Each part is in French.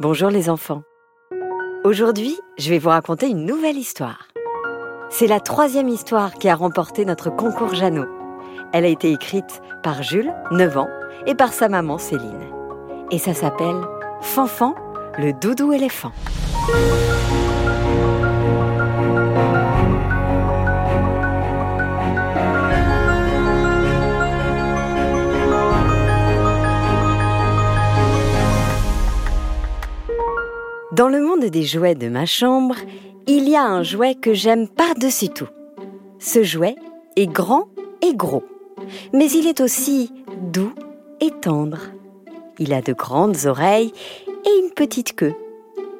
Bonjour les enfants. Aujourd'hui, je vais vous raconter une nouvelle histoire. C'est la troisième histoire qui a remporté notre concours Jeannot. Elle a été écrite par Jules, 9 ans, et par sa maman Céline. Et ça s'appelle Fanfan, le doudou éléphant. Dans le monde des jouets de ma chambre, il y a un jouet que j'aime par-dessus tout. Ce jouet est grand et gros, mais il est aussi doux et tendre. Il a de grandes oreilles et une petite queue.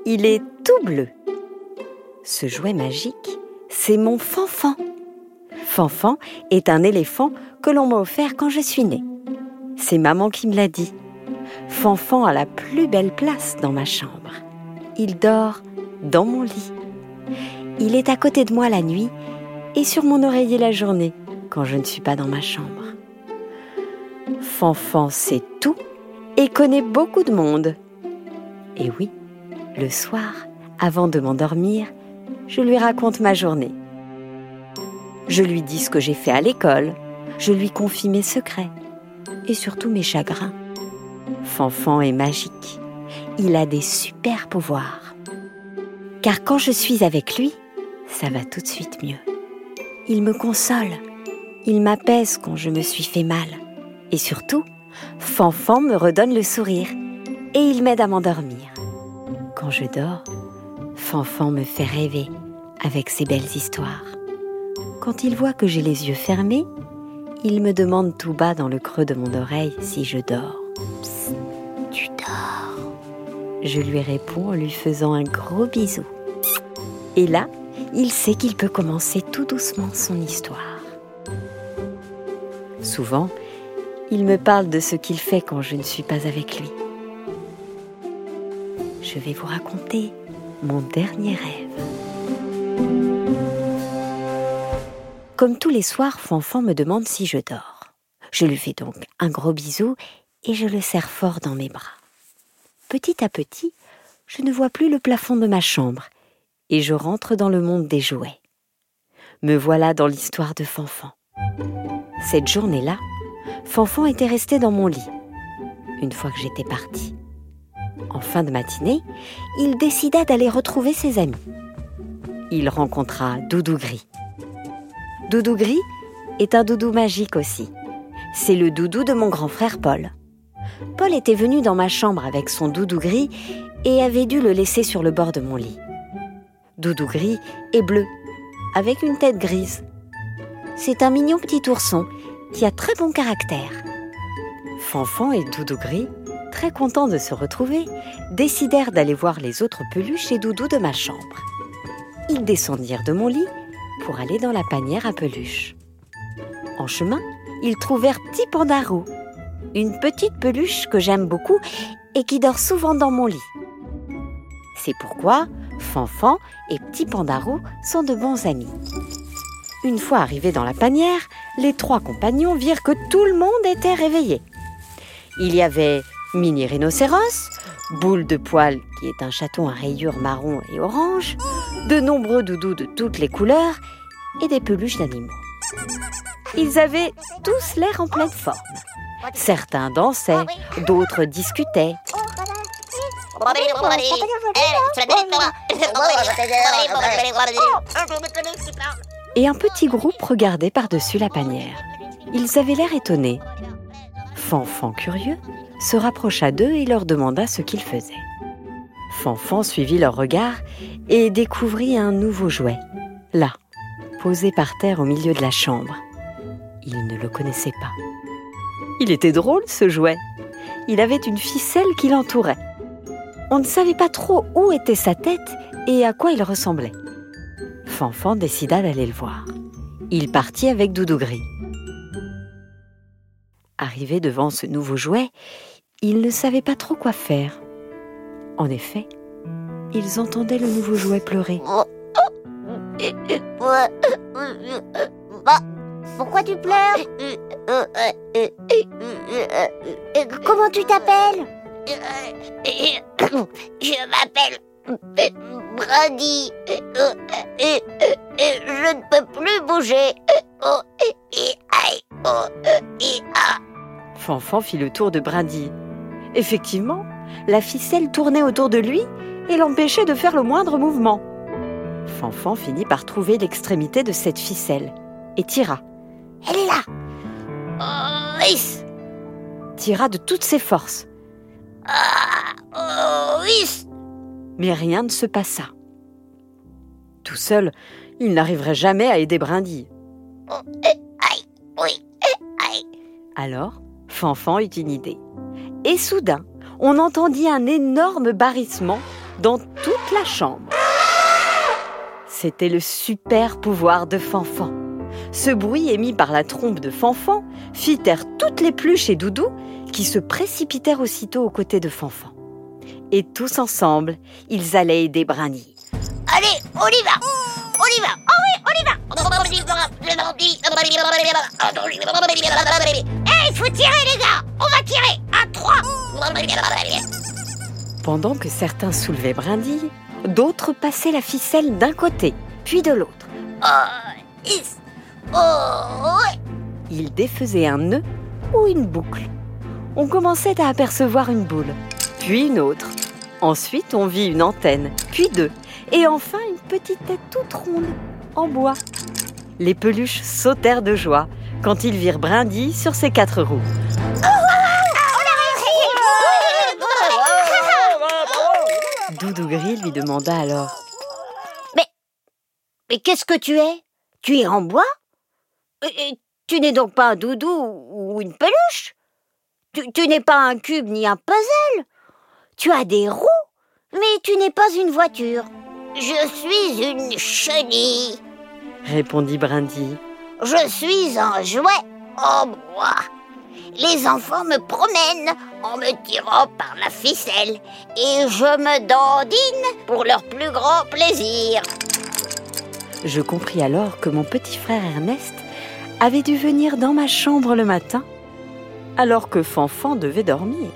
Il est tout bleu. Ce jouet magique, c'est mon Fanfan. Fanfan est un éléphant que l'on m'a offert quand je suis née. C'est maman qui me l'a dit. Fanfan a la plus belle place dans ma chambre. Il dort dans mon lit. Il est à côté de moi la nuit et sur mon oreiller la journée quand je ne suis pas dans ma chambre. Fanfan sait tout et connaît beaucoup de monde. Et oui, le soir, avant de m'endormir, je lui raconte ma journée. Je lui dis ce que j'ai fait à l'école, je lui confie mes secrets et surtout mes chagrins. Fanfan est magique il a des super pouvoirs. Car quand je suis avec lui, ça va tout de suite mieux. Il me console, il m'apaise quand je me suis fait mal. Et surtout, Fanfan me redonne le sourire et il m'aide à m'endormir. Quand je dors, Fanfan me fait rêver avec ses belles histoires. Quand il voit que j'ai les yeux fermés, il me demande tout bas dans le creux de mon oreille si je dors. Je lui réponds en lui faisant un gros bisou. Et là, il sait qu'il peut commencer tout doucement son histoire. Souvent, il me parle de ce qu'il fait quand je ne suis pas avec lui. Je vais vous raconter mon dernier rêve. Comme tous les soirs, Fanfan me demande si je dors. Je lui fais donc un gros bisou et je le serre fort dans mes bras petit à petit, je ne vois plus le plafond de ma chambre et je rentre dans le monde des jouets. Me voilà dans l'histoire de Fanfan. Cette journée-là, Fanfan était resté dans mon lit, une fois que j'étais partie. En fin de matinée, il décida d'aller retrouver ses amis. Il rencontra Doudou Gris. Doudou Gris est un doudou magique aussi. C'est le doudou de mon grand frère Paul. Paul était venu dans ma chambre avec son doudou gris et avait dû le laisser sur le bord de mon lit. Doudou gris est bleu, avec une tête grise. C'est un mignon petit ourson qui a très bon caractère. Fanfan et Doudou gris, très contents de se retrouver, décidèrent d'aller voir les autres peluches et doudous de ma chambre. Ils descendirent de mon lit pour aller dans la panière à peluches. En chemin, ils trouvèrent Petit Pandarou une petite peluche que j'aime beaucoup et qui dort souvent dans mon lit. C'est pourquoi Fanfan et Petit Pandarou sont de bons amis. Une fois arrivés dans la panière, les trois compagnons virent que tout le monde était réveillé. Il y avait Mini Rhinocéros, Boule de Poil, qui est un chaton à rayures marron et orange, de nombreux doudous de toutes les couleurs et des peluches d'animaux. Ils avaient tous l'air en pleine forme. Certains dansaient, d'autres discutaient. Et un petit groupe regardait par-dessus la panière. Ils avaient l'air étonnés. Fanfan, curieux, se rapprocha d'eux et leur demanda ce qu'ils faisaient. Fanfan suivit leur regard et découvrit un nouveau jouet, là, posé par terre au milieu de la chambre. Il ne le connaissait pas. Il était drôle ce jouet. Il avait une ficelle qui l'entourait. On ne savait pas trop où était sa tête et à quoi il ressemblait. Fanfan décida d'aller le voir. Il partit avec Doudou Gris. Arrivé devant ce nouveau jouet, il ne savait pas trop quoi faire. En effet, ils entendaient le nouveau jouet pleurer. Pourquoi tu pleures Comment tu t'appelles Je m'appelle Brady. Je ne peux plus bouger. Fanfan fit le tour de Brindille. Effectivement, la ficelle tournait autour de lui et l'empêchait de faire le moindre mouvement. Fanfan finit par trouver l'extrémité de cette ficelle et tira. Elle est là. Oh. Tira de toutes ses forces. Ah, oh. Mais rien ne se passa. Tout seul, il n'arriverait jamais à aider Brindille. Oh, aïe, oui, aïe. Alors, Fanfan eut une idée. Et soudain, on entendit un énorme barrissement dans toute la chambre. C'était le super pouvoir de Fanfan. Ce bruit émis par la trompe de Fanfan fit taire toutes les pluches et Doudou qui se précipitèrent aussitôt aux côtés de Fanfan. Et tous ensemble, ils allaient aider Brindille. Allez, on y va On y va Oh oui, on y va Eh, il faut tirer les gars On va tirer À trois Pendant que certains soulevaient Brindille, d'autres passaient la ficelle d'un côté, puis de l'autre. Oh. Oh, ouais. Ils défaisaient un nœud ou une boucle. On commençait à apercevoir une boule, puis une autre. Ensuite, on vit une antenne, puis deux, et enfin une petite tête toute ronde, en bois. Les peluches sautèrent de joie quand ils virent Brindille sur ses quatre roues. Doudou Gris lui demanda alors Mais qu'est-ce que tu es? Tu es en bois? Et- Tu n'es donc pas un doudou ou une peluche? Tu, tu n'es pas un cube ni un puzzle Tu as des roues, mais tu n'es pas une voiture. Je suis une chenille. répondit Brindille. Je suis un jouet en bois. Les enfants me promènent en me tirant par la ficelle et je me dandine pour leur plus grand plaisir. Je compris alors que mon petit frère Ernest avait dû venir dans ma chambre le matin, alors que Fanfan devait dormir.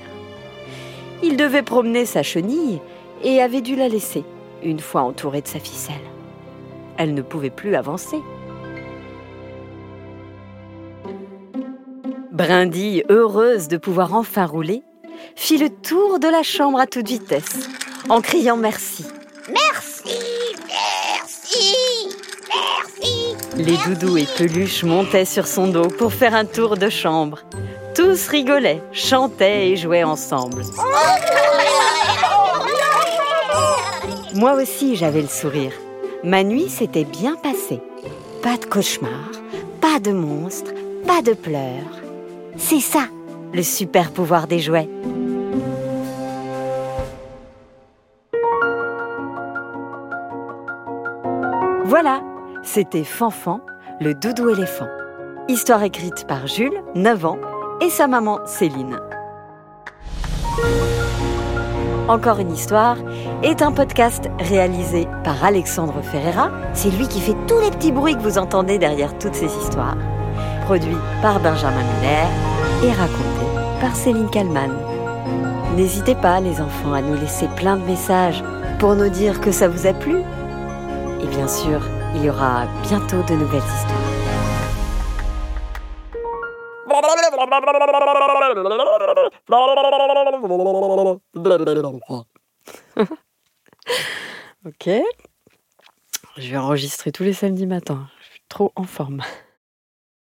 Il devait promener sa chenille et avait dû la laisser, une fois entourée de sa ficelle. Elle ne pouvait plus avancer. Brindille, heureuse de pouvoir enfin rouler, fit le tour de la chambre à toute vitesse, en criant merci. Merci, Les doudous et peluches montaient sur son dos pour faire un tour de chambre. Tous rigolaient, chantaient et jouaient ensemble. Moi aussi, j'avais le sourire. Ma nuit s'était bien passée. Pas de cauchemar, pas de monstres, pas de pleurs. C'est ça, le super pouvoir des jouets. Voilà, c'était Fanfan, le doudou éléphant. Histoire écrite par Jules, 9 ans, et sa maman Céline. Encore une histoire est un podcast réalisé par Alexandre Ferreira. C'est lui qui fait tous les petits bruits que vous entendez derrière toutes ces histoires. Produit par Benjamin Muller et raconté par Céline Kallmann. N'hésitez pas, les enfants, à nous laisser plein de messages pour nous dire que ça vous a plu. Et bien sûr, il y aura bientôt de nouvelles histoires. Ok. Je vais enregistrer tous les samedis matins. Je suis trop en forme.